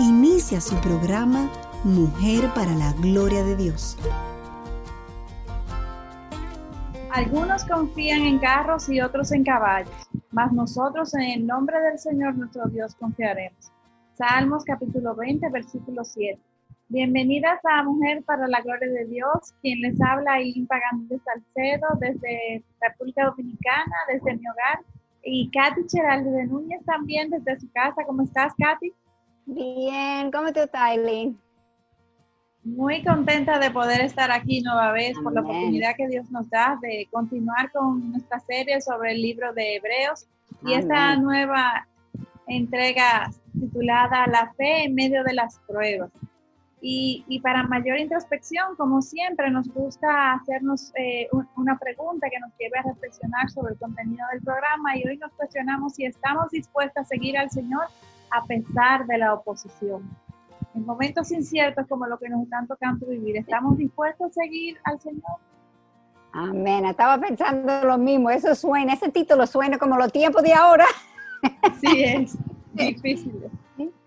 Inicia su programa Mujer para la Gloria de Dios. Algunos confían en carros y otros en caballos, mas nosotros en el nombre del Señor nuestro Dios confiaremos. Salmos capítulo 20, versículo 7. Bienvenidas a Mujer para la Gloria de Dios, quien les habla ahí Pagando Salcedo desde República Dominicana, desde mi hogar, y Katy Cheralde de Núñez también desde su casa. ¿Cómo estás, Katy? Bien, ¿cómo estás, Eileen? Muy contenta de poder estar aquí nueva vez por la oportunidad que Dios nos da de continuar con nuestra serie sobre el libro de Hebreos y esta nueva entrega titulada La fe en medio de las pruebas. Y, para mayor introspección, como siempre, nos gusta hacernos eh, una pregunta que nos lleve a reflexionar sobre el contenido del programa y hoy nos cuestionamos si estamos dispuestos a seguir al Señor a pesar de la oposición. En momentos inciertos como lo que nos están tocando vivir, ¿estamos dispuestos a seguir al Señor? Amén. Estaba pensando lo mismo. Eso suena, ese título suena como los tiempos de ahora. Sí, es difícil.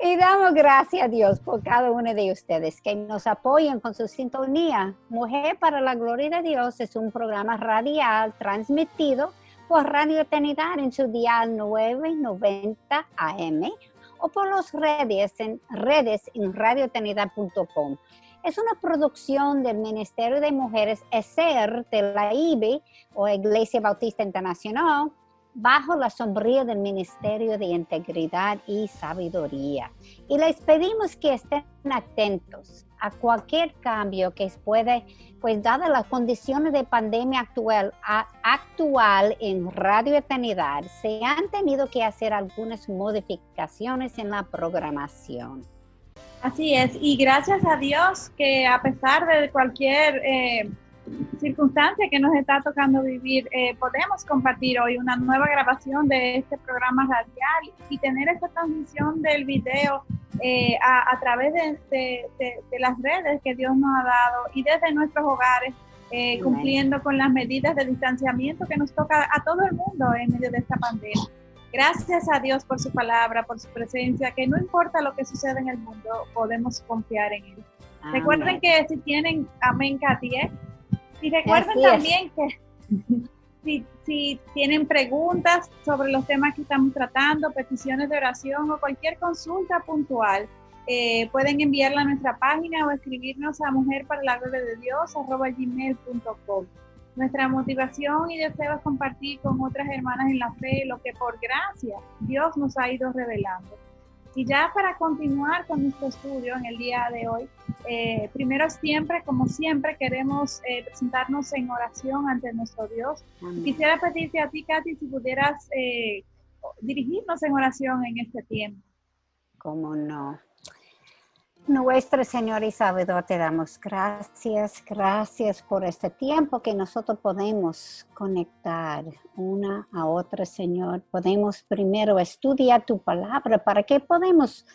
Y damos gracias a Dios por cada uno de ustedes que nos apoyan con su sintonía. Mujer para la Gloria de Dios es un programa radial transmitido por Radio Eternidad en su dial 990 AM o por las redes en, redes en. Es una producción del Ministerio de Mujeres ESER de la IBE o Iglesia Bautista Internacional bajo la sombría del Ministerio de Integridad y Sabiduría. Y les pedimos que estén atentos a cualquier cambio que puede, pues dada las condiciones de pandemia actual, actual en Radio Eternidad, se han tenido que hacer algunas modificaciones en la programación. Así es, y gracias a Dios que a pesar de cualquier... Eh, circunstancia que nos está tocando vivir, eh, podemos compartir hoy una nueva grabación de este programa radial y tener esta transmisión del video eh, a, través de, las redes que Dios nos ha dado y desde nuestros hogares, eh, cumpliendo con las medidas de distanciamiento que nos toca a todo el mundo en medio de esta pandemia. Gracias a Dios por su palabra, por su presencia, que no importa lo que suceda en el mundo, podemos confiar en Él. Recuerden que si tienen, amén, Katy, y recuerden también que si, tienen preguntas sobre los temas que estamos tratando, peticiones de oración o cualquier consulta puntual, eh, pueden enviarla a nuestra página o escribirnos a mujer para la gloria de Dios gmail.com. Nuestra motivación y deseo es compartir con otras hermanas en la fe lo que por gracia Dios nos ha ido revelando. Y ya para continuar con nuestro estudio en el día de hoy, eh, primero siempre, como siempre, queremos eh, presentarnos en oración ante nuestro Dios. Quisiera pedirte a ti, Katy, si pudieras eh, dirigirnos en oración en este tiempo. ¿Cómo no? Nuestro Señor y Salvador, te damos gracias, gracias por este tiempo que nosotros podemos conectar una a otra, Señor. Podemos primero estudiar tu palabra para que podamos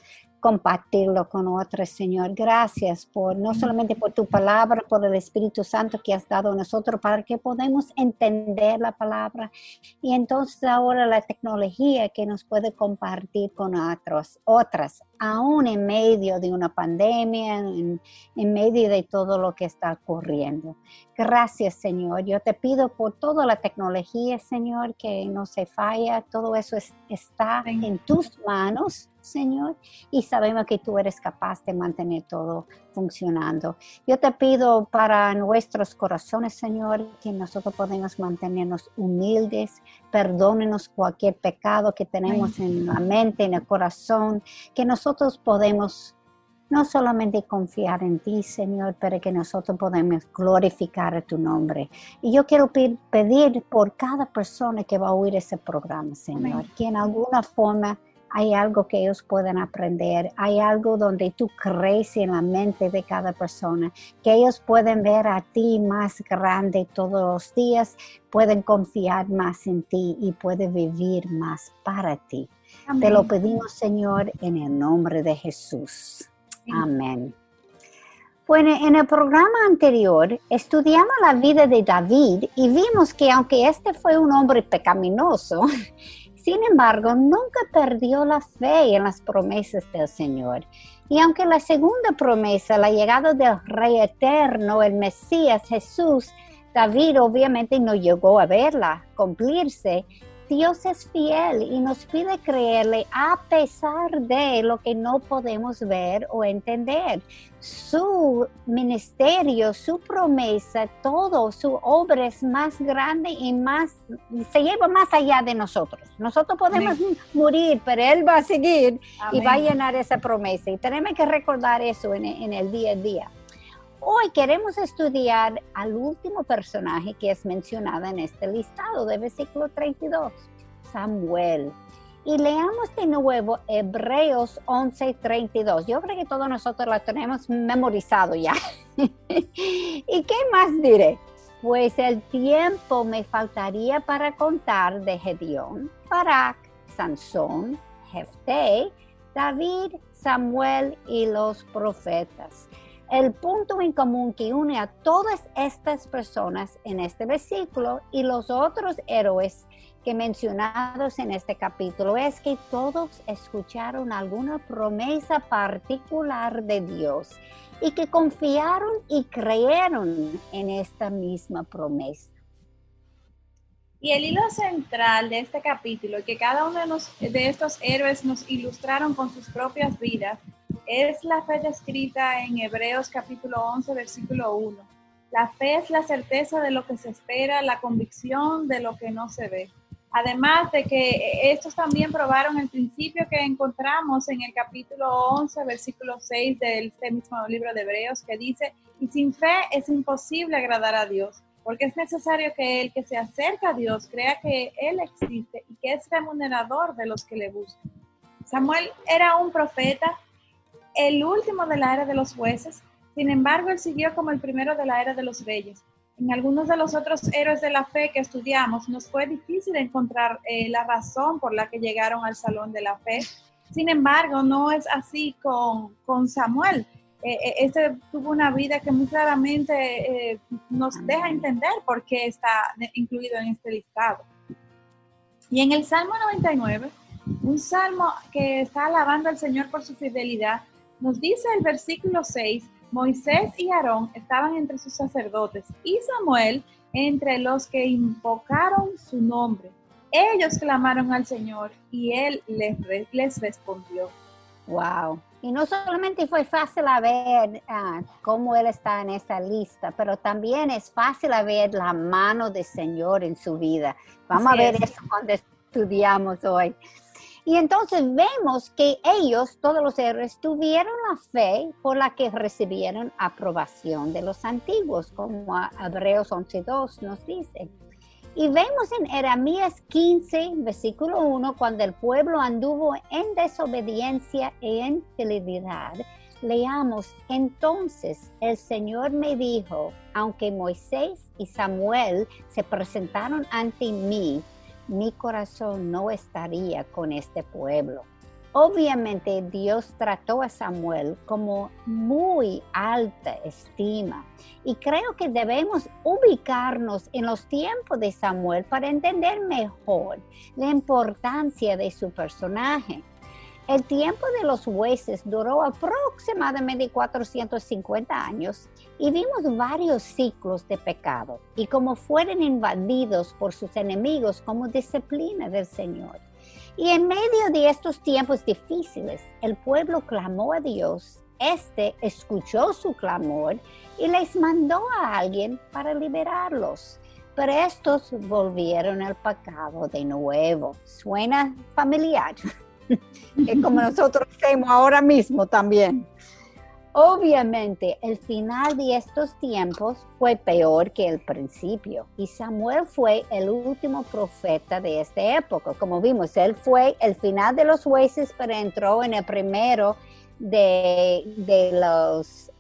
compartirlo con otros, Señor. Gracias por no solamente por tu palabra, por el Espíritu Santo que has dado a nosotros para que podamos entender la palabra y entonces ahora la tecnología que nos puede compartir con otros, otras, aún en medio de una pandemia, en, en medio de todo lo que está ocurriendo. Gracias, Señor. Yo te pido por toda la tecnología, Señor, que no se falla. Todo eso está en tus manos, Señor, y sabemos que tú eres capaz de mantener todo funcionando. Yo te pido para nuestros corazones, Señor, que nosotros podamos mantenernos humildes, perdónenos cualquier pecado que tenemos en la mente, en el corazón, que nosotros podemos no solamente confiar en ti, Señor, pero que nosotros podemos glorificar tu nombre. Y yo quiero pedir por cada persona que va a oír ese programa, Señor, que en alguna forma hay algo que ellos pueden aprender, hay algo donde tú crees en la mente de cada persona, que ellos pueden ver a ti más grande todos los días, pueden confiar más en ti y pueden vivir más para ti. Te lo pedimos, Señor, en el nombre de Jesús. Amén. Bueno, en el programa anterior estudiamos la vida de David y vimos que aunque este fue un hombre pecaminoso, sin embargo, nunca perdió la fe en las promesas del Señor. Y aunque la segunda promesa, la llegada del Rey Eterno, el Mesías Jesús, David obviamente no llegó a verla cumplirse, Dios es fiel y nos pide creerle a pesar de lo que no podemos ver o entender. Su ministerio, su promesa, todo, su obra es más grande y más, se lleva más allá de nosotros. Nosotros podemos morir, pero Él va a seguir y va a llenar esa promesa. Y tenemos que recordar eso en, en el día a día. Hoy queremos estudiar al último personaje que es mencionado en este listado de versículo 32, Samuel. Y leamos de nuevo Hebreos 11:32. Yo creo que todos nosotros la tenemos memorizado ya. ¿Y qué más diré? Pues el tiempo me faltaría para contar de Gedeón, Barak, Sansón, Jefté, David, Samuel y los profetas el punto en común que une a todas estas personas en este versículo y los otros héroes que mencionados en este capítulo es que todos escucharon alguna promesa particular de Dios y que confiaron y creyeron en esta misma promesa. Y el hilo central de este capítulo, que cada uno de, de estos héroes nos ilustraron con sus propias vidas, es la fe descrita en Hebreos capítulo 11, versículo 1. La fe es la certeza de lo que se espera, la convicción de lo que no se ve. Además de que estos también probaron el principio que encontramos en el capítulo 11, versículo 6 del este mismo libro de Hebreos, que dice, y sin fe es imposible agradar a Dios, porque es necesario que el que se acerca a Dios crea que Él existe y que es remunerador de los que le buscan. Samuel era un profeta el último de la era de los jueces. Sin embargo, él siguió como el primero de la era de los reyes. En algunos de los otros héroes de la fe que estudiamos, nos fue difícil encontrar eh, la razón por la que llegaron al salón de la fe. Sin embargo, no es así con, con Samuel. Eh, eh, este tuvo una vida que muy claramente nos deja entender por qué está incluido en este listado. Y en el Salmo 99, un salmo que está alabando al Señor por su fidelidad, nos dice el versículo 6, Moisés y Aarón estaban entre sus sacerdotes y Samuel entre los que invocaron su nombre. Ellos clamaron al Señor y él les, les respondió. Wow. Y no solamente fue fácil a ver ah, cómo él está en esa lista, pero también es fácil a ver la mano del Señor en su vida. Vamos a ver eso cuando estudiamos hoy. Y entonces vemos que ellos, todos los héroes, tuvieron la fe por la que recibieron aprobación de los antiguos, como Hebreos 11.2 nos dice. Y vemos en Jeremías 15, versículo 1, cuando el pueblo anduvo en desobediencia e infidelidad, leamos, entonces el Señor me dijo, aunque Moisés y Samuel se presentaron ante mí, mi corazón no estaría con este pueblo. Obviamente Dios trató a Samuel como muy alta estima y creo que debemos ubicarnos en los tiempos de Samuel para entender mejor la importancia de su personaje. El tiempo de los jueces duró aproximadamente 450 años y vimos varios ciclos de pecado y cómo fueron invadidos por sus enemigos como disciplina del Señor. Y en medio de estos tiempos difíciles, el pueblo clamó a Dios, este escuchó su clamor y les mandó a alguien para liberarlos. Pero estos volvieron al pecado de nuevo. ¿Suena familiar? como nosotros hacemos ahora mismo también. Obviamente, el final de estos tiempos fue peor que el principio y Samuel fue el último profeta de esta época. Como vimos, él fue el final de los jueces, pero entró en el primero de, los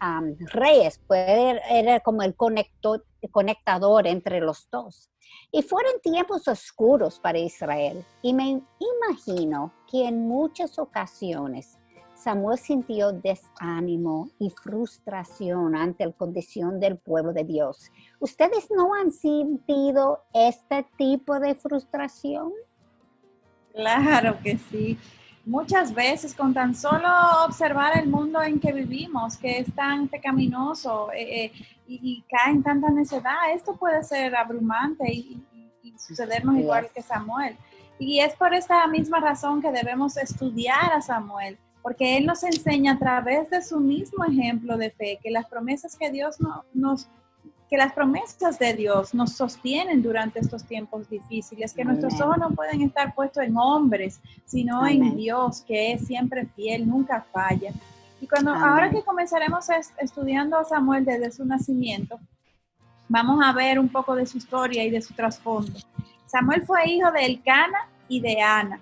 reyes, pues era, como el conectador entre los dos. Y fueron tiempos oscuros para Israel. Y me imagino que en muchas ocasiones Samuel sintió desánimo y frustración ante la condición del pueblo de Dios. ¿Ustedes no han sentido este tipo de frustración? Claro que sí. Muchas veces con tan solo observar el mundo en que vivimos, que es tan pecaminoso eh, eh, y, cae en tanta necedad, esto puede ser abrumante y, sucedernos igual que Samuel. Y es por esta misma razón que debemos estudiar a Samuel, porque Él nos enseña a través de su mismo ejemplo de fe que las promesas que Dios nos, que las promesas de Dios nos sostienen durante estos tiempos difíciles, que nuestros ojos no pueden estar puestos en hombres, sino en Dios, que es siempre fiel, nunca falla. Y cuando ahora que comenzaremos estudiando a Samuel desde su nacimiento, vamos a ver un poco de su historia y de su trasfondo. Samuel fue hijo de Elcana y de Ana.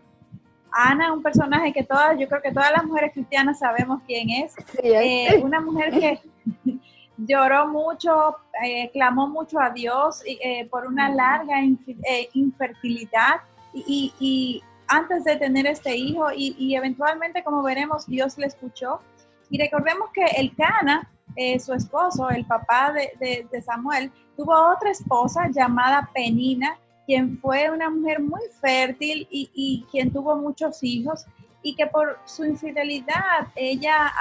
Ana, un personaje que todas, yo creo que todas las mujeres cristianas sabemos quién es. Eh, una mujer que lloró mucho, eh, clamó mucho a Dios eh, por una larga infertilidad y, antes de tener este hijo y, eventualmente, como veremos, Dios le escuchó. Y recordemos que el Cana, su esposo, el papá de, de Samuel, tuvo otra esposa llamada Penina, quien fue una mujer muy fértil y, quien tuvo muchos hijos y que por su infidelidad ella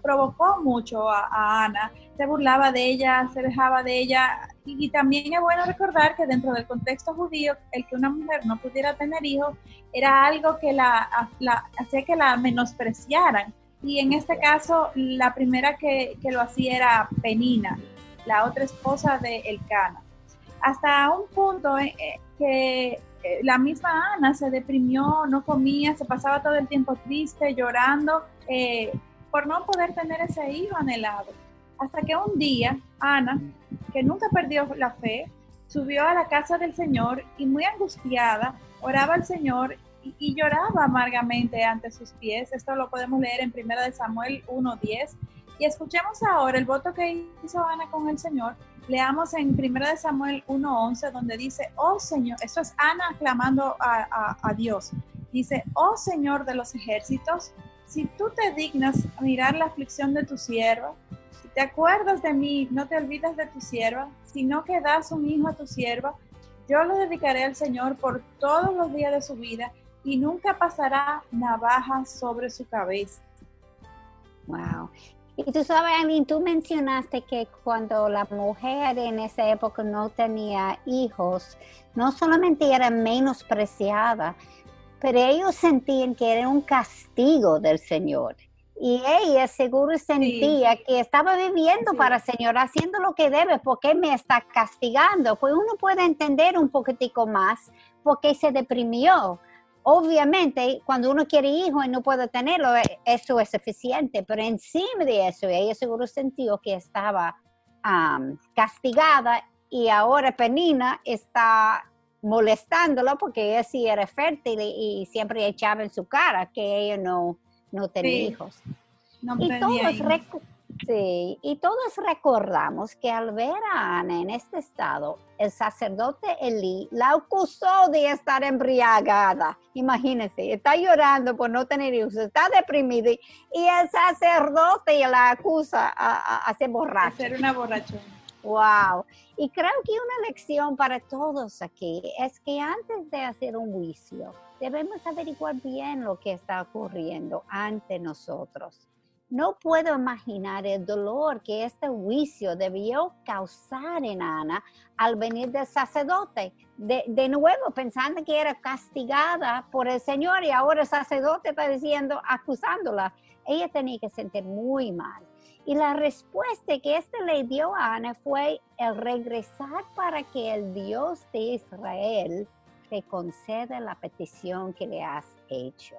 provocó mucho a, Ana, se burlaba de ella, se dejaba de ella. Y, también es bueno recordar que dentro del contexto judío el que una mujer no pudiera tener hijos era algo que la, hacía que la menospreciaran y en este caso la primera que, que lo hacía era Penina, la otra esposa de Elcana hasta un punto eh, eh, que eh, la misma Ana se deprimió, no comía, se pasaba todo el tiempo triste, llorando, por no poder tener ese hijo anhelado. Hasta que un día Ana, que nunca perdió la fe, subió a la casa del Señor y muy angustiada oraba al Señor y, lloraba amargamente ante sus pies. Esto lo podemos leer en 1 Samuel 1.10. Y escuchemos ahora el voto que hizo Ana con el Señor Leamos en 1 Samuel 1.11 donde dice, oh Señor, eso es Ana clamando a, Dios. Dice, oh Señor de los ejércitos, si tú te dignas mirar la aflicción de tu sierva, si te acuerdas de mí, no te olvidas de tu sierva, sino que das un hijo a tu sierva, yo lo dedicaré al Señor por todos los días de su vida y nunca pasará navaja sobre su cabeza. Wow. Y tú sabes, Aileen, tú mencionaste que cuando la mujer en esa época no tenía hijos, no solamente era menospreciada, pero ellos sentían que era un castigo del Señor. Y ella seguro sentía que estaba viviendo para el Señor, haciendo lo que debe, porque me está castigando. Pues uno puede entender un poquitico más porque se deprimió Obviamente, cuando uno quiere hijo y no puede tenerlo, eh, eso es suficiente, pero encima de eso, ella seguro sintió que estaba castigada y ahora Penina está molestándolo porque ella sí era fértil y, siempre echaba en su cara que ella no, no tenía hijos. y todos Sí, y todos recordamos que al ver a Ana en este estado, el sacerdote Elí la acusó de estar embriagada. Imagínense, está llorando por no tener hijos, está deprimida y el sacerdote la acusa a, ser borracha. ser una borracha. Wow. Y creo que una lección para todos aquí es que antes de hacer un juicio, debemos averiguar bien lo que está ocurriendo ante nosotros no puedo imaginar el dolor que este juicio debió causar en Ana al venir del sacerdote. De, nuevo, pensando que era castigada por el Señor y ahora el sacerdote está diciendo, acusándola. Ella tenía que sentir muy mal. Y la respuesta que este le dio a Ana fue el regresar para que el Dios de Israel te conceda la petición que le has hecho.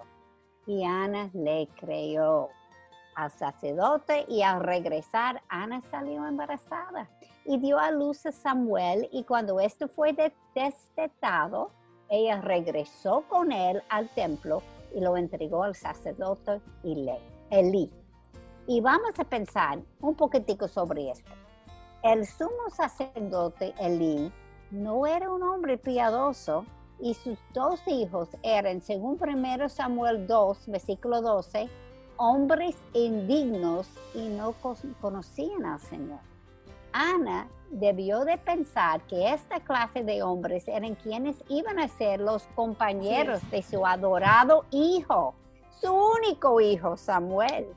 Y Ana le creyó. Al sacerdote y al regresar, Ana salió embarazada y dio a luz a Samuel y cuando esto fue destetado, ella regresó con él al templo y lo entregó al sacerdote Elí. Y vamos a pensar un poquitico sobre esto. El sumo sacerdote Elí no era un hombre piadoso y sus dos hijos eran, según 1 Samuel 2, versículo 12, hombres indignos y no conocían al Señor. Ana debió de pensar que esta clase de hombres eran quienes iban a ser los compañeros de su adorado hijo, su único hijo, Samuel.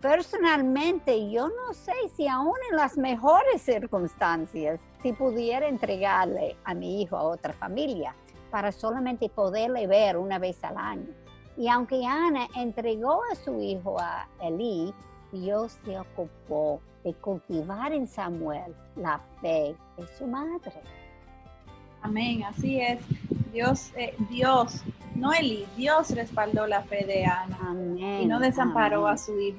Personalmente, yo no sé si aún en las mejores circunstancias, si pudiera entregarle a mi hijo a otra familia para solamente poderle ver una vez al año. Y aunque Ana entregó a su hijo a Elí, Dios se ocupó de cultivar en Samuel la fe de su madre. Amén, así es. Dios, eh, Dios, no Elí, Dios respaldó la fe de Ana amén, y no desamparó a su hijo.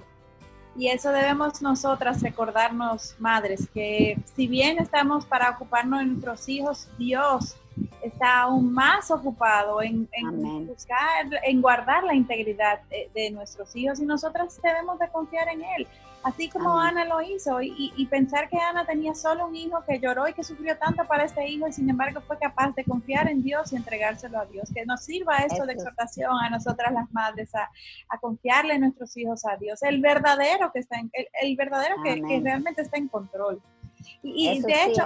Y eso debemos nosotras recordarnos, madres, que si bien estamos para ocuparnos de nuestros hijos, Dios está aún más ocupado en, buscar, en guardar la integridad de, nuestros hijos y nosotras debemos de confiar en Él, así como Ana lo hizo y, pensar que Ana tenía solo un hijo que lloró y que sufrió tanto para este hijo y sin embargo fue capaz de confiar en Dios y entregárselo a Dios. Que nos sirva esto de exhortación a nosotras las madres a, confiarle a nuestros hijos a Dios, el verdadero que está en, el, verdadero que, realmente está en control. Y, de hecho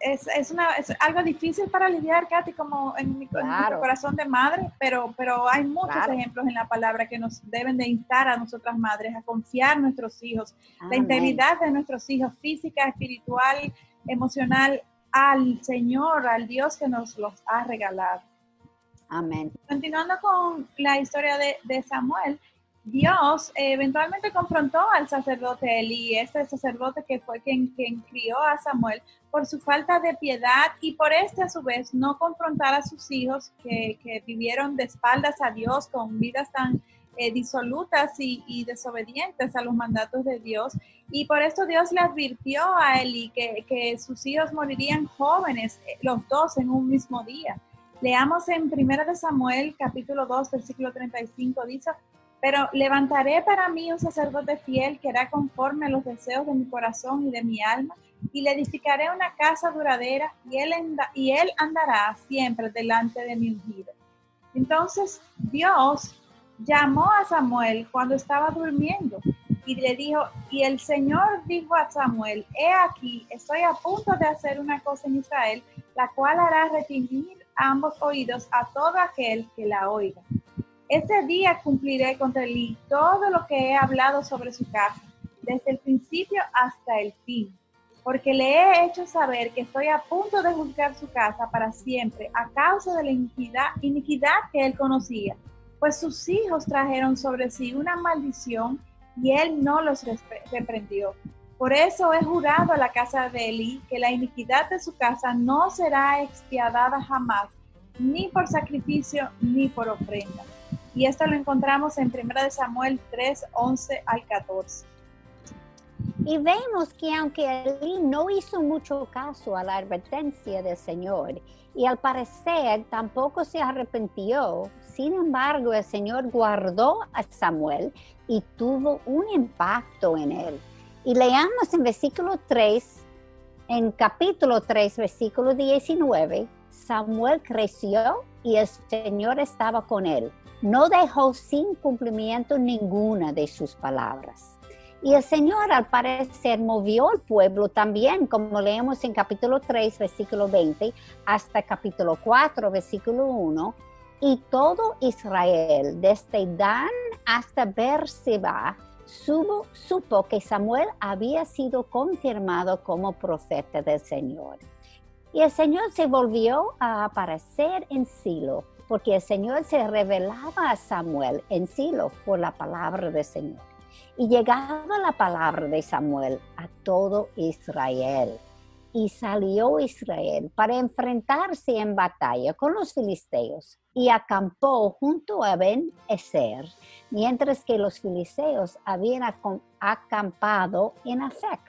es, una, algo difícil para lidiar, Katy, como en mi, corazón de madre, pero, pero hay muchos ejemplos en la palabra que nos deben de instar a nosotras madres a confiar en nuestros hijos, la integridad de nuestros hijos, física, espiritual, emocional, al Señor, al Dios que nos los ha regalado. Amén. Continuando con la historia de, de Samuel, Dios eventualmente confrontó al sacerdote Elí, este sacerdote que fue quien, crió a Samuel, por su falta de piedad y por este a su vez no confrontar a sus hijos que, vivieron de espaldas a Dios con vidas tan eh, disolutas y, desobedientes a los mandatos de Dios. Y por esto Dios le advirtió a Eli que, que sus hijos morirían jóvenes, eh, los dos en un mismo día. Leamos en 1 de Samuel capítulo 2 versículo 35, dice, pero levantaré para mí un sacerdote fiel que hará conforme a los deseos de mi corazón y de mi alma, y le edificaré una casa duradera, y él, andará siempre delante de mi ungido. Entonces Dios llamó a Samuel cuando estaba durmiendo y le dijo, y el Señor dijo a Samuel, he aquí, estoy a punto de hacer una cosa en Israel, la cual hará retingir ambos oídos a todo aquel que la oiga. Ese día cumpliré contra él todo lo que he hablado sobre su casa, desde el principio hasta el fin, porque le he hecho saber que estoy a punto de juzgar su casa para siempre a causa de la iniquidad, iniquidad que él conocía, pues sus hijos trajeron sobre sí una maldición y él no los reprendió. Por eso he jurado a la casa de Eli que la iniquidad de su casa no será expiadada jamás, ni por sacrificio ni por ofrenda y esto lo encontramos en 1 Samuel 3, 11 al 14. Y vemos que aunque Elí no hizo mucho caso a la advertencia del Señor y al parecer tampoco se arrepintió, sin embargo el Señor guardó a Samuel y tuvo un impacto en él. Y leamos en versículo 3, en capítulo 3, versículo 19, Samuel creció y el Señor estaba con él no dejó sin cumplimiento ninguna de sus palabras. Y el Señor al parecer movió al pueblo también, como leemos en capítulo 3, versículo 20, hasta capítulo 4, versículo 1. Y todo Israel, desde Dan hasta Berseba, supo, supo que Samuel había sido confirmado como profeta del Señor. Y el Señor se volvió a aparecer en Silo porque el Señor se revelaba a Samuel en Silo por la palabra del Señor. Y llegaba la palabra de Samuel a todo Israel. y salió Israel para enfrentarse en batalla con los filisteos y acampó junto a Ben Eser, mientras que los filisteos habían acampado en Afec.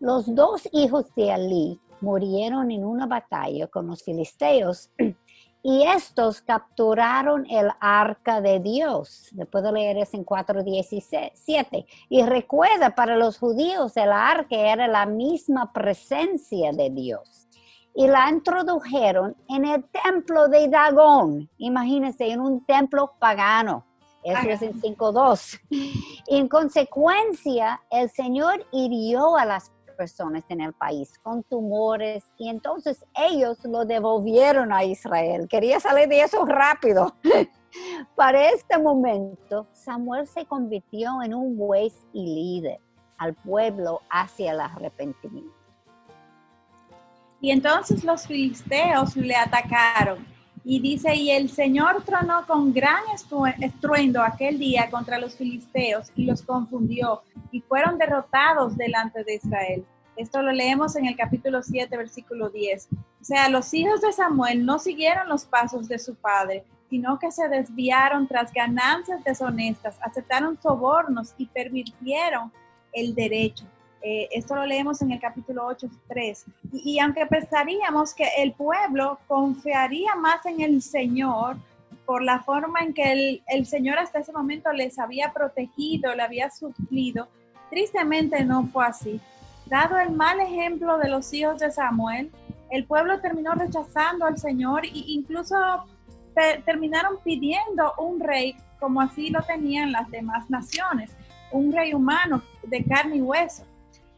Los dos hijos de Ali murieron en una batalla con los filisteos y estos capturaron el arca de Dios. Le puedo leer eso en 4.17. Y recuerda, para los judíos el arca era la misma presencia de Dios. Y la introdujeron en el templo de Dagón. Imagínense, en un templo pagano. Eso es en 5.2. En consecuencia, el Señor hirió a las personas en el país con tumores y entonces ellos lo devolvieron a Israel. Quería salir de eso rápido. Para este momento, Samuel se convirtió en un juez y líder al pueblo hacia el arrepentimiento. Y entonces los filisteos le atacaron. Y dice, y el Señor tronó con gran estruendo aquel día contra los filisteos y los confundió y fueron derrotados delante de Israel. Esto lo leemos en el capítulo 7, versículo 10. O sea, los hijos de Samuel no siguieron los pasos de su padre, sino que se desviaron tras ganancias deshonestas, aceptaron sobornos y permitieron el derecho. Eh, esto lo leemos en el capítulo 8, 3. Y, aunque pensaríamos que el pueblo confiaría más en el Señor, por la forma en que el, el, Señor hasta ese momento les había protegido, le había suplido, tristemente no fue así. Dado el mal ejemplo de los hijos de Samuel, el pueblo terminó rechazando al Señor e incluso terminaron pidiendo un rey como así lo tenían las demás naciones, un rey humano de carne y hueso.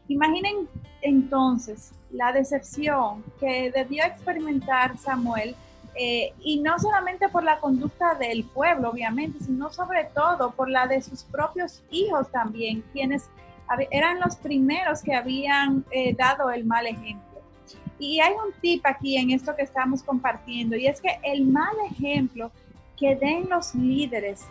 Imaginen entonces la decepción que debió experimentar Samuel, eh, y no solamente por la conducta del pueblo, obviamente, sino sobre todo por la de sus propios hijos también, quienes eran los primeros que habían eh, dado el mal ejemplo. Y hay un tip aquí en esto que estamos compartiendo, y es que el mal ejemplo que den los líderes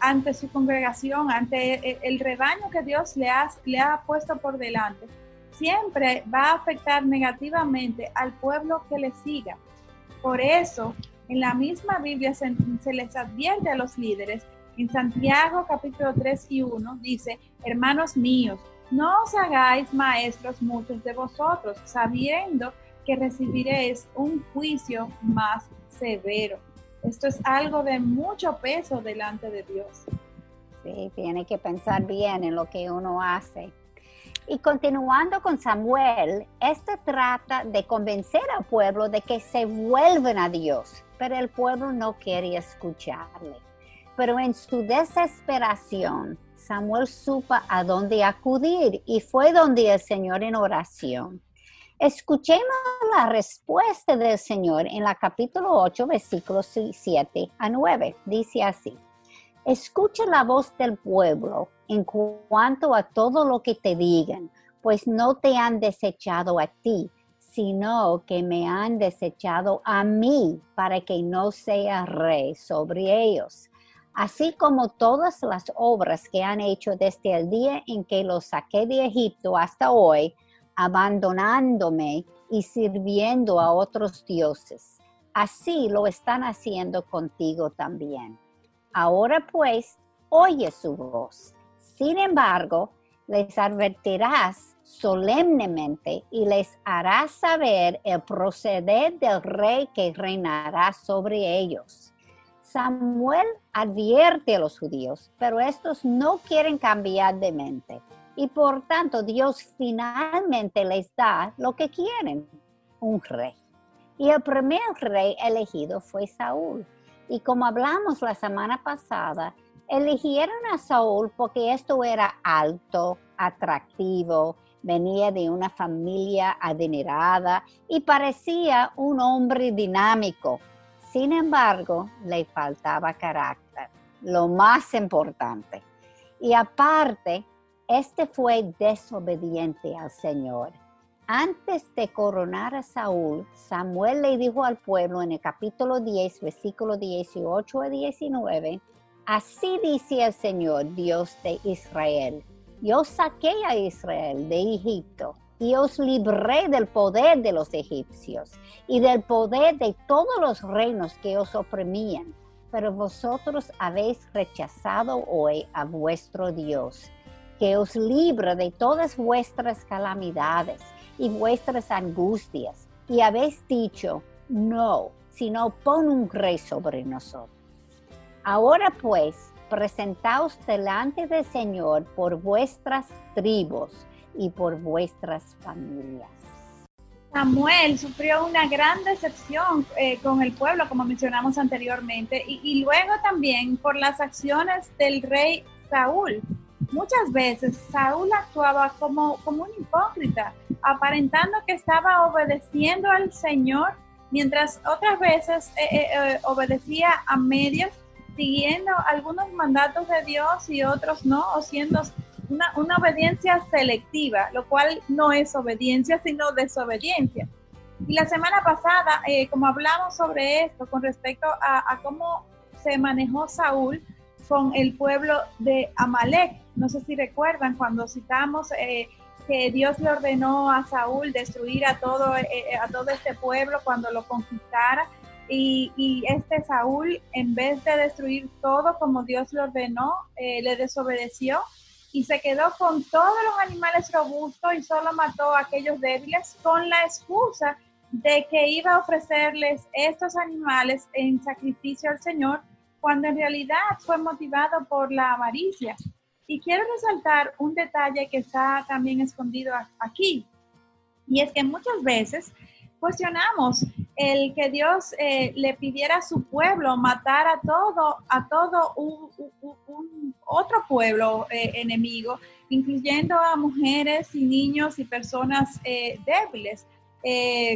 ante su congregación, ante e, el rebaño que Dios le ha, le ha puesto por delante, siempre va a afectar negativamente al pueblo que le siga. Por eso, en la misma Biblia se, se les advierte a los líderes en Santiago capítulo 3 y 1 dice, hermanos míos, no os hagáis maestros muchos de vosotros, sabiendo que recibiréis un juicio más severo. Esto es algo de mucho peso delante de Dios. Sí, tiene que pensar bien en lo que uno hace. Y continuando con Samuel, este trata de convencer al pueblo de que se vuelven a Dios, pero el pueblo no quiere escucharle. Pero en su desesperación, Samuel supo a dónde acudir y fue donde el Señor en oración. Escuchemos la respuesta del Señor en la capítulo 8, versículos 7 a 9. Dice así, escucha la voz del pueblo en cuanto a todo lo que te digan, pues no te han desechado a ti, sino que me han desechado a mí para que no sea rey sobre ellos así como todas las obras que han hecho desde el día en que los saqué de Egipto hasta hoy, abandonándome y sirviendo a otros dioses. Así lo están haciendo contigo también. Ahora pues, oye su voz. Sin embargo, les advertirás solemnemente y les harás saber el proceder del rey que reinará sobre ellos Samuel advierte a los judíos, pero estos no quieren cambiar de mente. Y por tanto Dios finalmente les da lo que quieren, un rey. Y el primer rey elegido fue Saúl. Y como hablamos la semana pasada, eligieron a Saúl porque esto era alto, atractivo, venía de una familia adinerada y parecía un hombre dinámico, sin embargo, le faltaba carácter, lo más importante. Y aparte, este fue desobediente al Señor. Antes de coronar a Saúl, Samuel le dijo al pueblo en el capítulo 10, versículo 18 a 19, Así dice el Señor, Dios de Israel, yo saqué a Israel de Egipto y os libré del poder de los egipcios y del poder de todos los reinos que os oprimían. Pero vosotros habéis rechazado hoy a vuestro Dios, que os libra de todas vuestras calamidades y vuestras angustias, y habéis dicho, no, sino pon un rey sobre nosotros. Ahora pues, presentaos delante del Señor por vuestras tribus y por vuestras familias. Samuel sufrió una gran decepción eh, con el pueblo, como mencionamos anteriormente, y, y, luego también por las acciones del rey Saúl. Muchas veces Saúl actuaba como, como un hipócrita, aparentando que estaba obedeciendo al Señor, mientras otras veces eh, eh, obedecía a medias, siguiendo algunos mandatos de Dios y otros no, o siendo una, obediencia selectiva, lo cual no es obediencia, sino desobediencia. Y la semana pasada, eh, como hablamos sobre esto con respecto a, cómo se manejó Saúl con el pueblo de Amalek, no sé si recuerdan cuando citamos eh, que Dios le ordenó a Saúl destruir a todo, eh, todo este pueblo cuando lo conquistara. Y, este Saúl, en vez de destruir todo como Dios le ordenó, le desobedeció y se quedó con todos los animales robustos y solo mató a aquellos débiles con la excusa de que iba a ofrecerles estos animales en sacrificio al Señor, cuando en realidad fue motivado por la avaricia. Y quiero resaltar un detalle que está también escondido aquí, y es que muchas veces cuestionamos el que Dios eh, le pidiera a su pueblo matar a todo, a todo un, otro pueblo eh, enemigo, incluyendo a mujeres y niños y personas eh, débiles,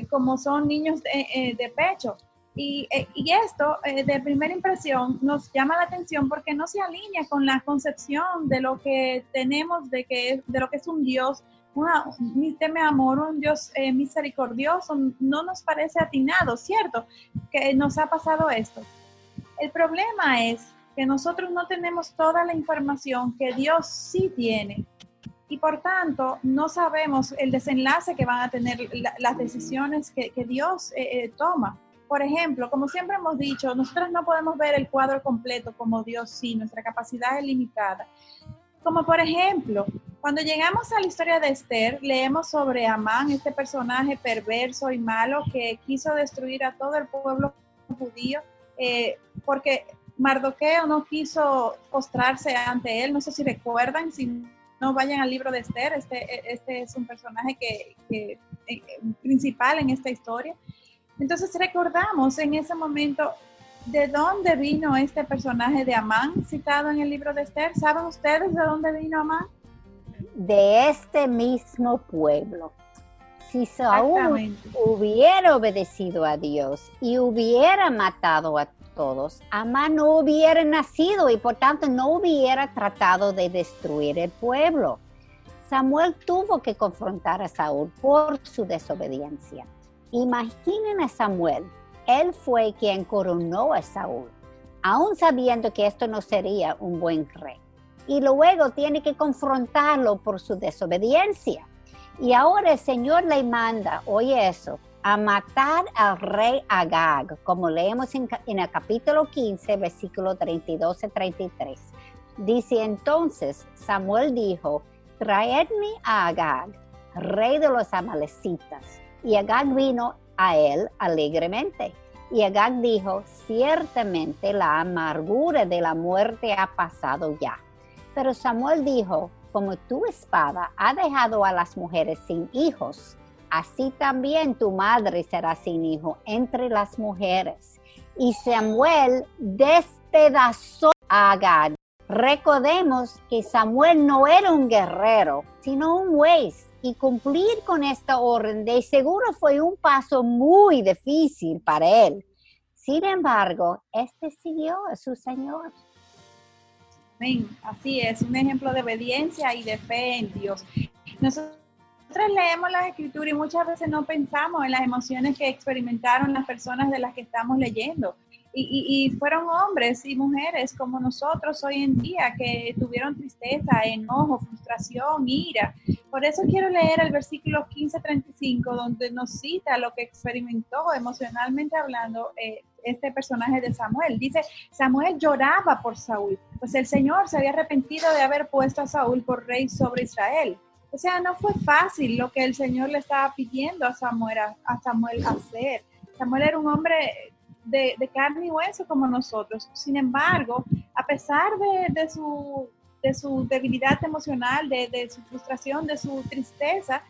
como son niños de, pecho. Y, y, esto, de primera impresión, nos llama la atención porque no se alinea con la concepción de lo que tenemos de, que, de lo que es un Dios mi teme amor, un Dios eh, misericordioso, no nos parece atinado, ¿cierto? Que nos ha pasado esto. El problema es que nosotros no tenemos toda la información que Dios sí tiene y por tanto no sabemos el desenlace que van a tener las decisiones que, Dios eh, eh, toma. Por ejemplo, como siempre hemos dicho, nosotros no podemos ver el cuadro completo como Dios sí, nuestra capacidad es limitada. Como por ejemplo, cuando llegamos a la historia de Esther, leemos sobre Amán, este personaje perverso y malo que quiso destruir a todo el pueblo judío, eh, porque Mardoqueo no quiso postrarse ante él. No sé si recuerdan, si no vayan al libro de Esther, este, este es un personaje que, que eh, principal en esta historia. Entonces recordamos en ese momento ¿De dónde vino este personaje de Amán citado en el libro de Esther? ¿Saben ustedes de dónde vino Amán? De este mismo pueblo. Si Saúl hubiera obedecido a Dios y hubiera matado a todos, Amán no hubiera nacido y por tanto no hubiera tratado de destruir el pueblo. Samuel tuvo que confrontar a Saúl por su desobediencia. Imaginen a Samuel él fue quien coronó a Saúl, aún sabiendo que esto no sería un buen rey. Y luego tiene que confrontarlo por su desobediencia. Y ahora el Señor le manda, oye eso, a matar al rey Agag, como leemos en, el capítulo 15, versículo 32 y 33. Dice entonces, Samuel dijo, traedme a Agag, rey de los amalecitas. Y Agag vino a él alegremente. Y Agag dijo, ciertamente la amargura de la muerte ha pasado ya. Pero Samuel dijo, como tu espada ha dejado a las mujeres sin hijos, así también tu madre será sin hijo entre las mujeres. Y Samuel despedazó a Agag. Recordemos que Samuel no era un guerrero, sino un juez y cumplir con esta orden de seguro fue un paso muy difícil para él. Sin embargo, este siguió a su Señor. Amén. Así es, un ejemplo de obediencia y de fe en Dios. Nosotros leemos las escrituras y muchas veces no pensamos en las emociones que experimentaron las personas de las que estamos leyendo. Y, fueron hombres y mujeres como nosotros hoy en día que tuvieron tristeza, enojo, frustración, ira. Por eso quiero leer el versículo 15-35 donde nos cita lo que experimentó emocionalmente hablando eh, este personaje de Samuel. Dice, Samuel lloraba por Saúl, pues el Señor se había arrepentido de haber puesto a Saúl por rey sobre Israel. O sea, no fue fácil lo que el Señor le estaba pidiendo a Samuel, a Samuel hacer. Samuel era un hombre de, carne y hueso como nosotros. Sin embargo, a pesar de, su, de su, debilidad emocional, de, su frustración, de su tristeza,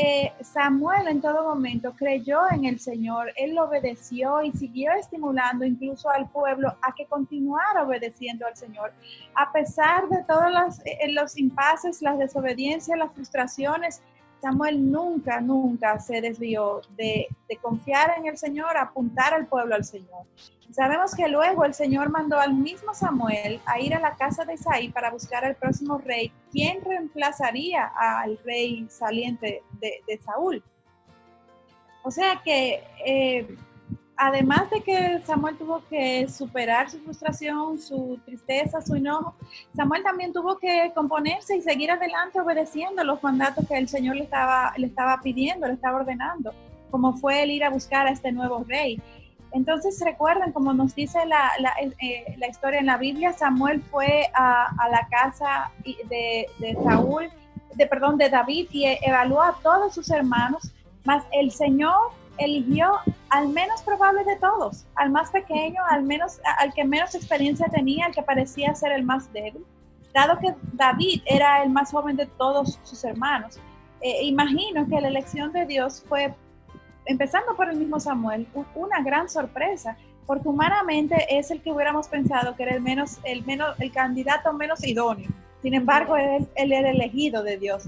eh, Samuel en todo momento creyó en el Señor, él obedeció y siguió estimulando incluso al pueblo a que continuara obedeciendo al Señor. A pesar de todos los, eh, los impases, las desobediencias, las frustraciones, Samuel nunca, nunca se desvió de, confiar en el Señor, apuntar al pueblo al Señor. Sabemos que luego el Señor mandó al mismo Samuel a ir a la casa de Isaí para buscar al próximo rey, quien reemplazaría al rey saliente de, Saúl. O sea que eh, además de que Samuel tuvo que superar su frustración, su tristeza, su enojo, Samuel también tuvo que componerse y seguir adelante obedeciendo los mandatos que el Señor le estaba, le estaba pidiendo, le estaba ordenando, como fue el ir a buscar a este nuevo rey. Entonces recuerden, como nos dice la, eh, historia en la Biblia, Samuel fue a, la casa de, de, Saúl, de, perdón, de David y evaluó a todos sus hermanos, mas el Señor eligió al menos probable de todos, al más pequeño, al menos al que menos experiencia tenía, al que parecía ser el más débil, dado que David era el más joven de todos sus hermanos. Eh, imagino que la elección de Dios fue, empezando por el mismo Samuel, una gran sorpresa, porque humanamente es el que hubiéramos pensado que era el menos, el menos, el candidato menos idóneo. Sin embargo, él, él era elegido de Dios.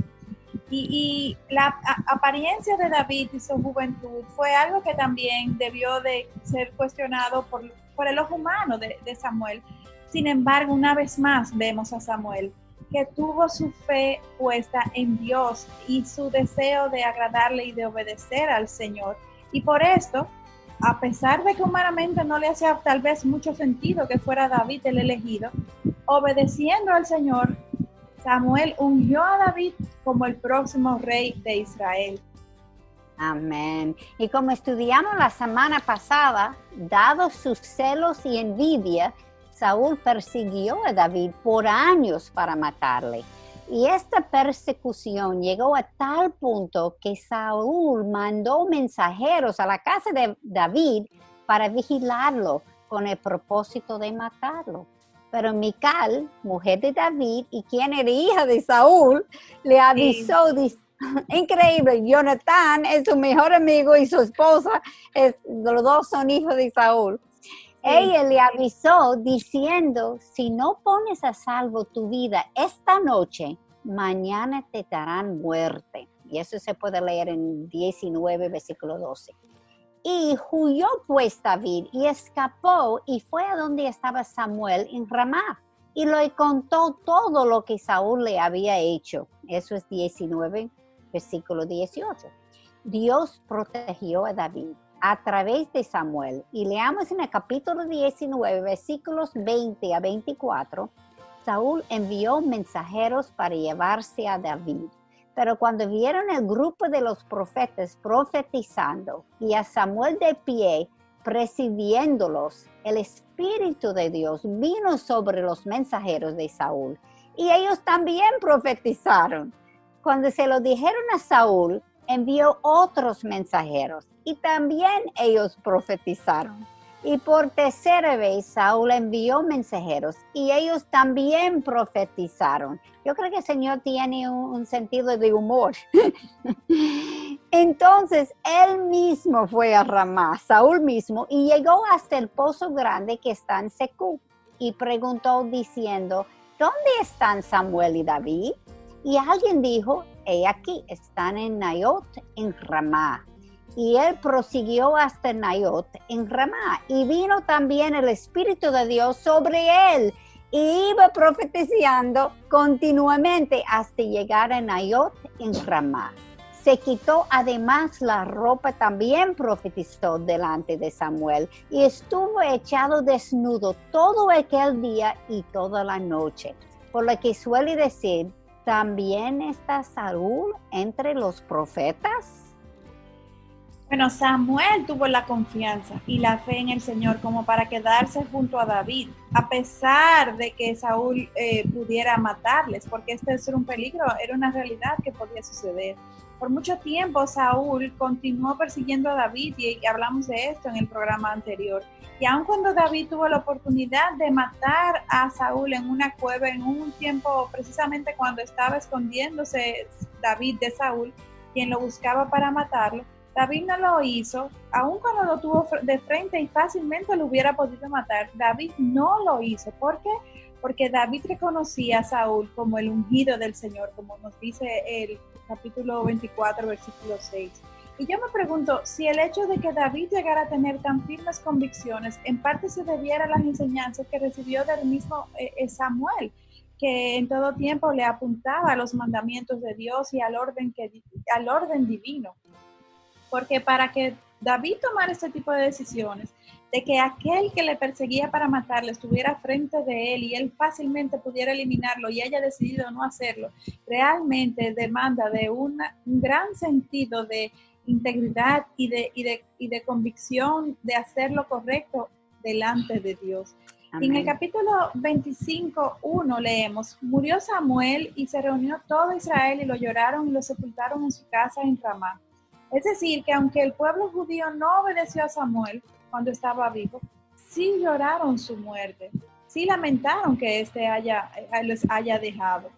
Y, la apariencia de David y su juventud fue algo que también debió de ser cuestionado por, por el ojo humano de, de Samuel. Sin embargo, una vez más vemos a Samuel que tuvo su fe puesta en Dios y su deseo de agradarle y de obedecer al Señor. Y por esto, a pesar de que humanamente no le hacía tal vez mucho sentido que fuera David el elegido, obedeciendo al Señor, Samuel ungió a David como el próximo rey de Israel. Amén. Y como estudiamos la semana pasada, dado sus celos y envidia, Saúl persiguió a David por años para matarle. Y esta persecución llegó a tal punto que Saúl mandó mensajeros a la casa de David para vigilarlo con el propósito de matarlo. Pero Mical, mujer de David y quien era hija de Saúl, le avisó, increíble, Jonathan es su mejor amigo y su esposa, es, los dos son hijos de Saúl. Ella le avisó diciendo, si no pones a salvo tu vida esta noche, mañana te darán muerte. Y eso se puede leer en 19, versículo 12. Y huyó pues David y escapó y fue a donde estaba Samuel en Ramá y le contó todo lo que Saúl le había hecho. Eso es 19, versículo 18. Dios protegió a David a través de Samuel. Y leamos en el capítulo 19, versículos 20 a 24. Saúl envió mensajeros para llevarse a David pero cuando vieron el grupo de los profetas profetizando y a Samuel de pie presidiéndolos, el Espíritu de Dios vino sobre los mensajeros de Saúl y ellos también profetizaron. Cuando se lo dijeron a Saúl, envió otros mensajeros y también ellos profetizaron. Y por tercera vez Saúl envió mensajeros y ellos también profetizaron. Yo creo que el Señor tiene un, sentido de humor. Entonces él mismo fue a Ramá, Saúl mismo, y llegó hasta el pozo grande que está en Secú y preguntó diciendo, ¿dónde están Samuel y David? Y alguien dijo, he aquí, están en Nayot, en Ramá y él prosiguió hasta Nayot en Ramá. Y vino también el Espíritu de Dios sobre él y iba profetizando continuamente hasta llegar a Nayot en Ramá. se quitó además la ropa, también profetizó delante de Samuel y estuvo echado desnudo todo aquel día y toda la noche. Por lo que suele decir, ¿también está Saúl entre los profetas? Bueno, Samuel tuvo la confianza y la fe en el Señor como para quedarse junto a David, a pesar de que Saúl eh, pudiera matarles, porque este es un peligro, era una realidad que podía suceder. Por mucho tiempo Saúl continuó persiguiendo a David y, hablamos de esto en el programa anterior. Y aun cuando David tuvo la oportunidad de matar a Saúl en una cueva en un tiempo precisamente cuando estaba escondiéndose David de Saúl, quien lo buscaba para matarlo, David no lo hizo, aun cuando lo tuvo de frente y fácilmente lo hubiera podido matar. David no lo hizo. ¿Por qué? Porque David reconocía a Saúl como el ungido del Señor, como nos dice el capítulo 24, versículo 6. Y yo me pregunto si el hecho de que David llegara a tener tan firmes convicciones en parte se debiera a las enseñanzas que recibió del mismo eh, eh, Samuel, que en todo tiempo le apuntaba a los mandamientos de Dios y al orden, que, al orden divino porque para que David tomara este tipo de decisiones, de que aquel que le perseguía para matarle estuviera frente de él y él fácilmente pudiera eliminarlo y haya decidido no hacerlo, realmente demanda de un gran sentido de integridad y de, y de, convicción de hacer lo correcto delante de Dios. En el capítulo 25, 1 leemos, murió Samuel y se reunió todo Israel y lo lloraron y lo sepultaron en su casa en Ramá. Es decir, que aunque el pueblo judío no obedeció a Samuel cuando estaba vivo, sí lloraron su muerte, sí lamentaron que éste haya, eh, les haya dejado.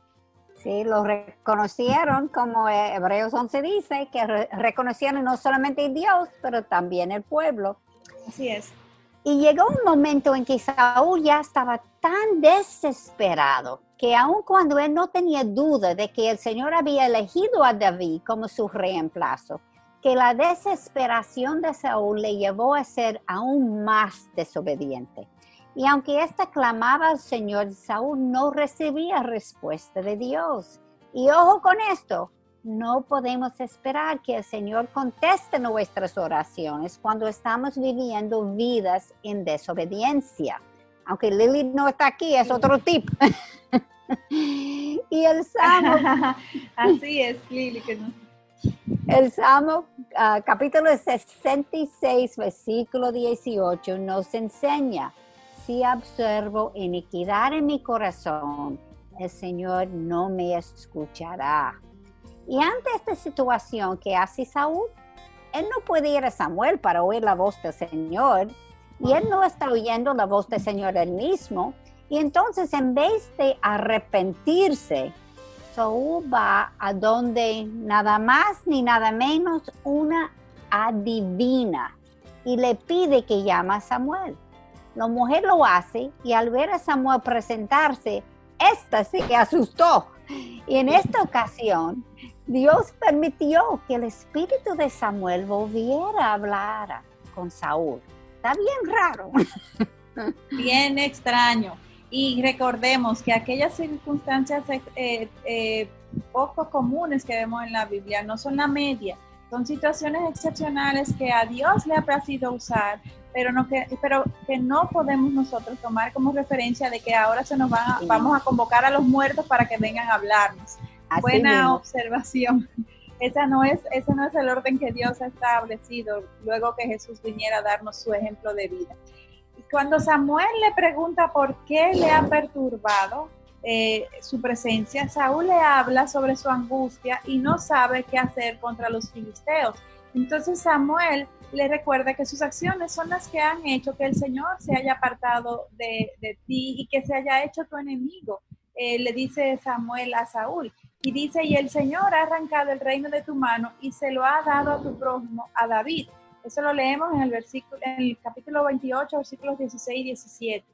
Sí, lo reconocieron, como Hebreos 11 dice, que reconocieron no solamente a Dios, pero también el pueblo. Así es. Y llegó un momento en que Saúl ya estaba tan desesperado que aun cuando él no tenía duda de que el Señor había elegido a David como su reemplazo, que la desesperación de Saúl le llevó a ser aún más desobediente. Y aunque ésta clamaba al Señor, Saúl no recibía respuesta de Dios. Y ojo con esto, no podemos esperar que el Señor conteste nuestras oraciones cuando estamos viviendo vidas en desobediencia. Aunque Lili no está aquí, es otro tip. y el Salmo. Así es, Lili, que no el Salmo ah, capítulo 66, versículo 18 nos enseña, si observo iniquidad en mi corazón, el Señor no me escuchará. Y ante esta situación que hace Saúl, él no puede ir a Samuel para oír la voz del Señor, y él no está oyendo la voz del Señor él mismo. Y entonces en vez de arrepentirse, Saúl va a donde nada más ni nada menos una adivina y le pide que llame a Samuel. La mujer lo hace y al ver a Samuel presentarse, esta se asustó. Y en esta ocasión, Dios permitió que el espíritu de Samuel volviera a hablar con Saúl. Está bien raro. Bien extraño. Y recordemos que aquellas circunstancias eh, eh, poco comunes que vemos en la Biblia no son la media, son situaciones excepcionales que a Dios le ha placido usar, pero, no que, pero que no podemos nosotros tomar como referencia de que ahora se nos van vamos a convocar a los muertos para que vengan a hablarnos. Buena observación. Esa no es, ese no es el orden que Dios ha establecido luego que Jesús viniera a darnos su ejemplo de vida. Cuando Samuel le pregunta por qué le ha perturbado eh, su presencia, Saúl le habla sobre su angustia y no sabe qué hacer contra los filisteos. Entonces Samuel le recuerda que sus acciones son las que han hecho que el Señor se haya apartado de, ti y que se haya hecho tu enemigo. Eh, le dice Samuel a Saúl. Y dice, y el Señor ha arrancado el reino de tu mano y se lo ha dado a tu prójimo, a David. Eso lo leemos en el, versículo, en el capítulo 28, versículos 16 y 17.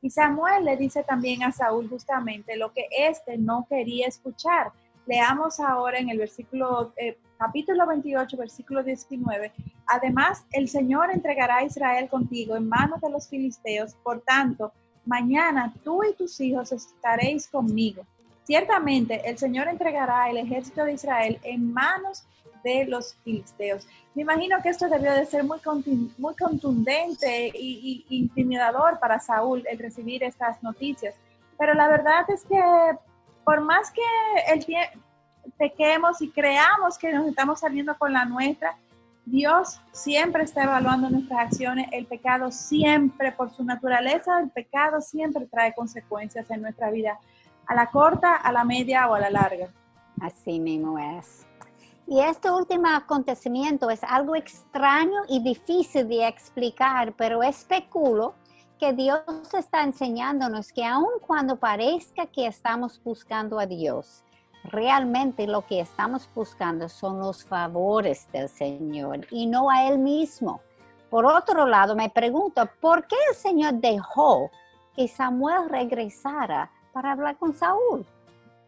Y Samuel le dice también a Saúl justamente lo que éste no quería escuchar. Leamos ahora en el versículo, eh, capítulo 28, versículo 19. Además, el Señor entregará a Israel contigo en manos de los filisteos. Por tanto, mañana tú y tus hijos estaréis conmigo. Ciertamente, el Señor entregará el ejército de Israel en manos de los filisteos. Me imagino que esto debió de ser muy, muy contundente y, intimidador para Saúl el recibir estas noticias. Pero la verdad es que por más que el pequemos y creamos que nos estamos saliendo con la nuestra, Dios siempre está evaluando nuestras acciones. El pecado siempre, por su naturaleza, el pecado siempre trae consecuencias en nuestra vida, a la corta, a la media o a la larga. Así mismo es. Y este último acontecimiento es algo extraño y difícil de explicar, pero especulo que Dios está enseñándonos que aun cuando parezca que estamos buscando a Dios, realmente lo que estamos buscando son los favores del Señor y no a Él mismo. Por otro lado, me pregunto, ¿por qué el Señor dejó que Samuel regresara para hablar con Saúl?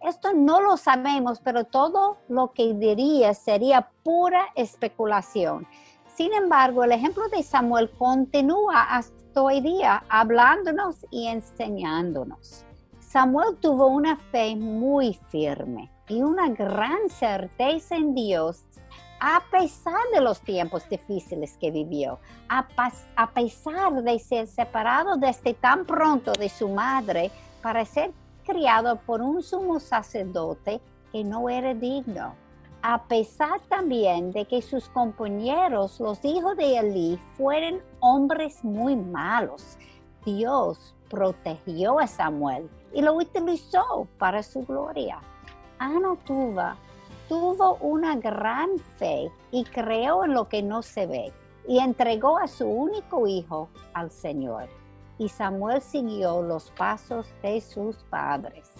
Esto no lo sabemos, pero todo lo que diría sería pura especulación. Sin embargo, el ejemplo de Samuel continúa hasta hoy día hablándonos y enseñándonos. Samuel tuvo una fe muy firme y una gran certeza en Dios a pesar de los tiempos difíciles que vivió, a, pesar de ser separado desde tan pronto de su madre para ser criado por un sumo sacerdote que no era digno, a pesar también de que sus compañeros, los hijos de Elí, fueron hombres muy malos. Dios protegió a Samuel y lo utilizó para su gloria. Ana tuvo, tuvo una gran fe y creó en lo que no se ve y entregó a su único hijo al Señor y Samuel siguió los pasos de sus padres.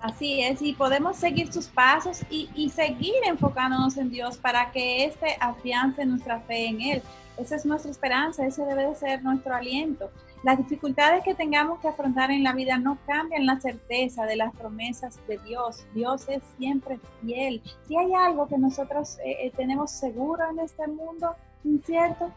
Así es, y podemos seguir sus pasos y, seguir enfocándonos en Dios para que éste afiance nuestra fe en Él. Esa es nuestra esperanza, ese debe de ser nuestro aliento. Las dificultades que tengamos que afrontar en la vida no cambian la certeza de las promesas de Dios. Dios es siempre fiel. Si hay algo que nosotros eh, eh, tenemos seguro en este mundo incierto,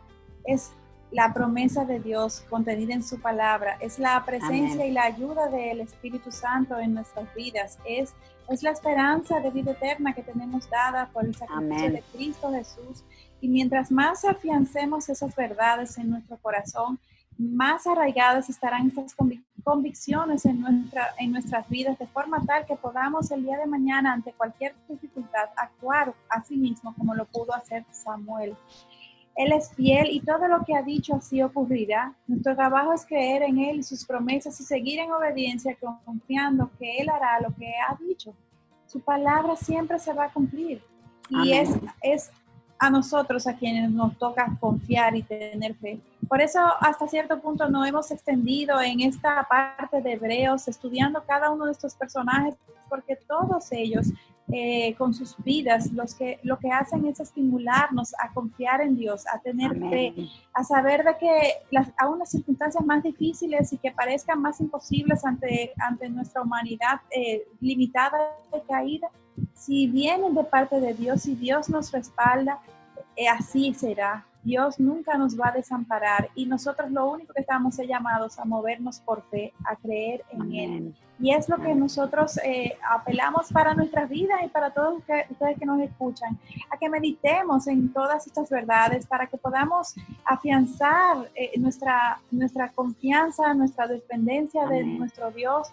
es la promesa de Dios contenida en su palabra, es la presencia y la ayuda del Espíritu Santo en nuestras vidas, es, es la esperanza de vida eterna que tenemos dada por el sacrificio de Cristo Jesús. Y mientras más afiancemos esas verdades en nuestro corazón, más arraigadas estarán estas convicciones en, nuestra, en nuestras vidas, de forma tal que podamos el día de mañana, ante cualquier dificultad, actuar a sí mismo como lo pudo hacer Samuel. Él es fiel y todo lo que ha dicho así ocurrirá. Nuestro trabajo es creer en Él y sus promesas y seguir en obediencia, confiando que Él hará lo que ha dicho. Su palabra siempre se va a cumplir. Y es, es a nosotros a quienes nos toca confiar y tener fe. Por eso hasta cierto punto nos hemos extendido en esta parte de Hebreos, estudiando cada uno de estos personajes, porque todos ellos eh, con sus vidas, los que, lo que hacen es estimularnos a confiar en Dios, a tener fe, a saber de que las, aún las circunstancias más difíciles y que parezcan más imposibles ante, ante nuestra humanidad eh, limitada y caída, si vienen de parte de Dios y Dios nos respalda, eh, así será. Dios nunca nos va a desamparar y nosotros lo único que estamos llamados a movernos por fe, a creer en Él. Y es lo que nosotros eh, apelamos para nuestras vidas y para todos ustedes que nos escuchan, a que meditemos en todas estas verdades para que podamos afianzar eh, nuestra, nuestra confianza, nuestra dependencia de nuestro Dios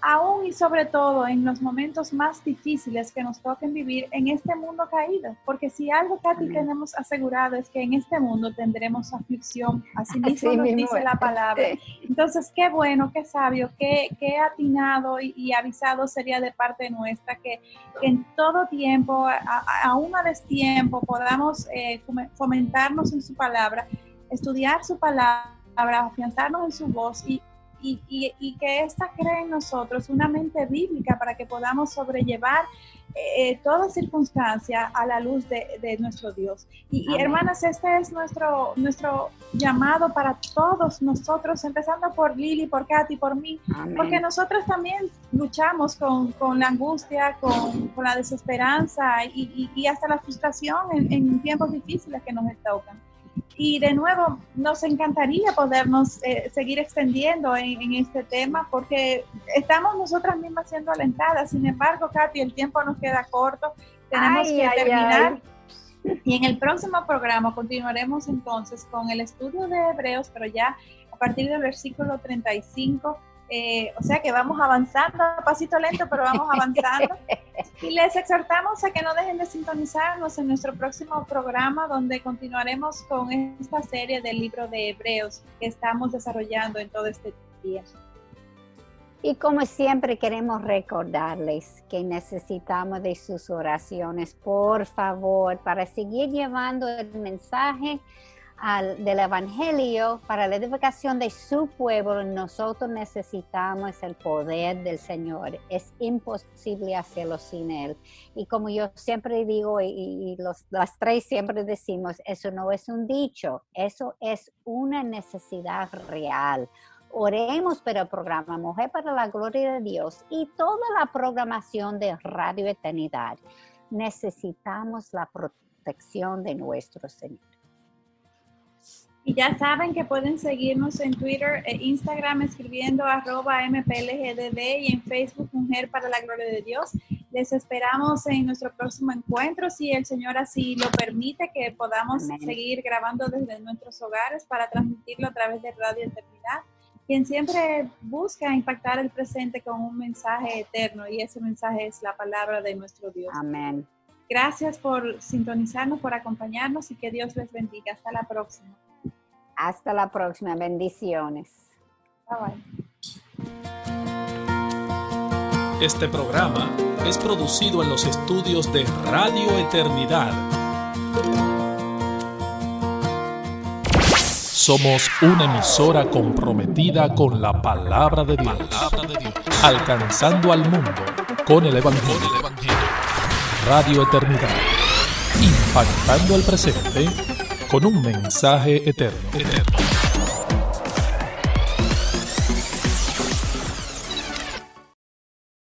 aún y sobre todo en los momentos más difíciles que nos toquen vivir en este mundo caído. Porque si algo, Katy, tenemos asegurado es que en este mundo tendremos aflicción, así mismo nos dice la palabra. Entonces, qué bueno, qué sabio, qué, qué atinado y, avisado sería de parte nuestra que, en todo tiempo, aún a destiempo, podamos eh, fomentarnos en su palabra, estudiar su palabra, afianzarnos en su voz y y, que ésta cree en nosotros una mente bíblica para que podamos sobrellevar eh, toda circunstancia a la luz de, nuestro Dios. Y, hermanas, este es nuestro, nuestro llamado para todos nosotros, empezando por Lili, por Katy, por mí, porque nosotros también luchamos con, con la angustia, con, con, la desesperanza y, y, hasta la frustración en, en tiempos difíciles que nos tocan. Y de nuevo, nos encantaría podernos eh, seguir extendiendo en, este tema porque estamos nosotras mismas siendo alentadas. Sin embargo, Katy, el tiempo nos queda corto. Tenemos que terminar. Y en el próximo programa continuaremos entonces con el estudio de Hebreos, pero ya a partir del versículo 35 eh, o sea que vamos avanzando, pasito lento, pero vamos avanzando. Y les exhortamos a que no dejen de sintonizarnos en nuestro próximo programa, donde continuaremos con esta serie del libro de Hebreos que estamos desarrollando en todo este día. Y como siempre queremos recordarles que necesitamos de sus oraciones, por favor, para seguir llevando el mensaje del Evangelio para la edificación de su pueblo, nosotros necesitamos el poder del Señor. Es imposible hacerlo sin Él. Y como yo siempre digo, y, los, las tres siempre decimos, eso no es un dicho, eso es una necesidad real. Oremos por el programa Mujer para la Gloria de Dios y toda la programación de Radio Eternidad. Necesitamos la protección de nuestro Señor. Y ya saben que pueden seguirnos en Twitter e Instagram escribiendo arroba mplgdd y en Facebook Mujer para la Gloria de Dios. Les esperamos en nuestro próximo encuentro, si el Señor así lo permite, que podamos seguir grabando desde nuestros hogares para transmitirlo a través de Radio Eternidad. Quien siempre busca impactar el presente con un mensaje eterno y ese mensaje es la palabra de nuestro Dios. Amén. Gracias por sintonizarnos, por acompañarnos y que Dios les bendiga. Hasta la próxima. Hasta la próxima. Bendiciones. Este programa es producido en los estudios de Radio Eternidad. Somos una emisora comprometida con la palabra de Dios, alcanzando al mundo con el Evangelio. Radio Eternidad, impactando el presente con un mensaje eterno.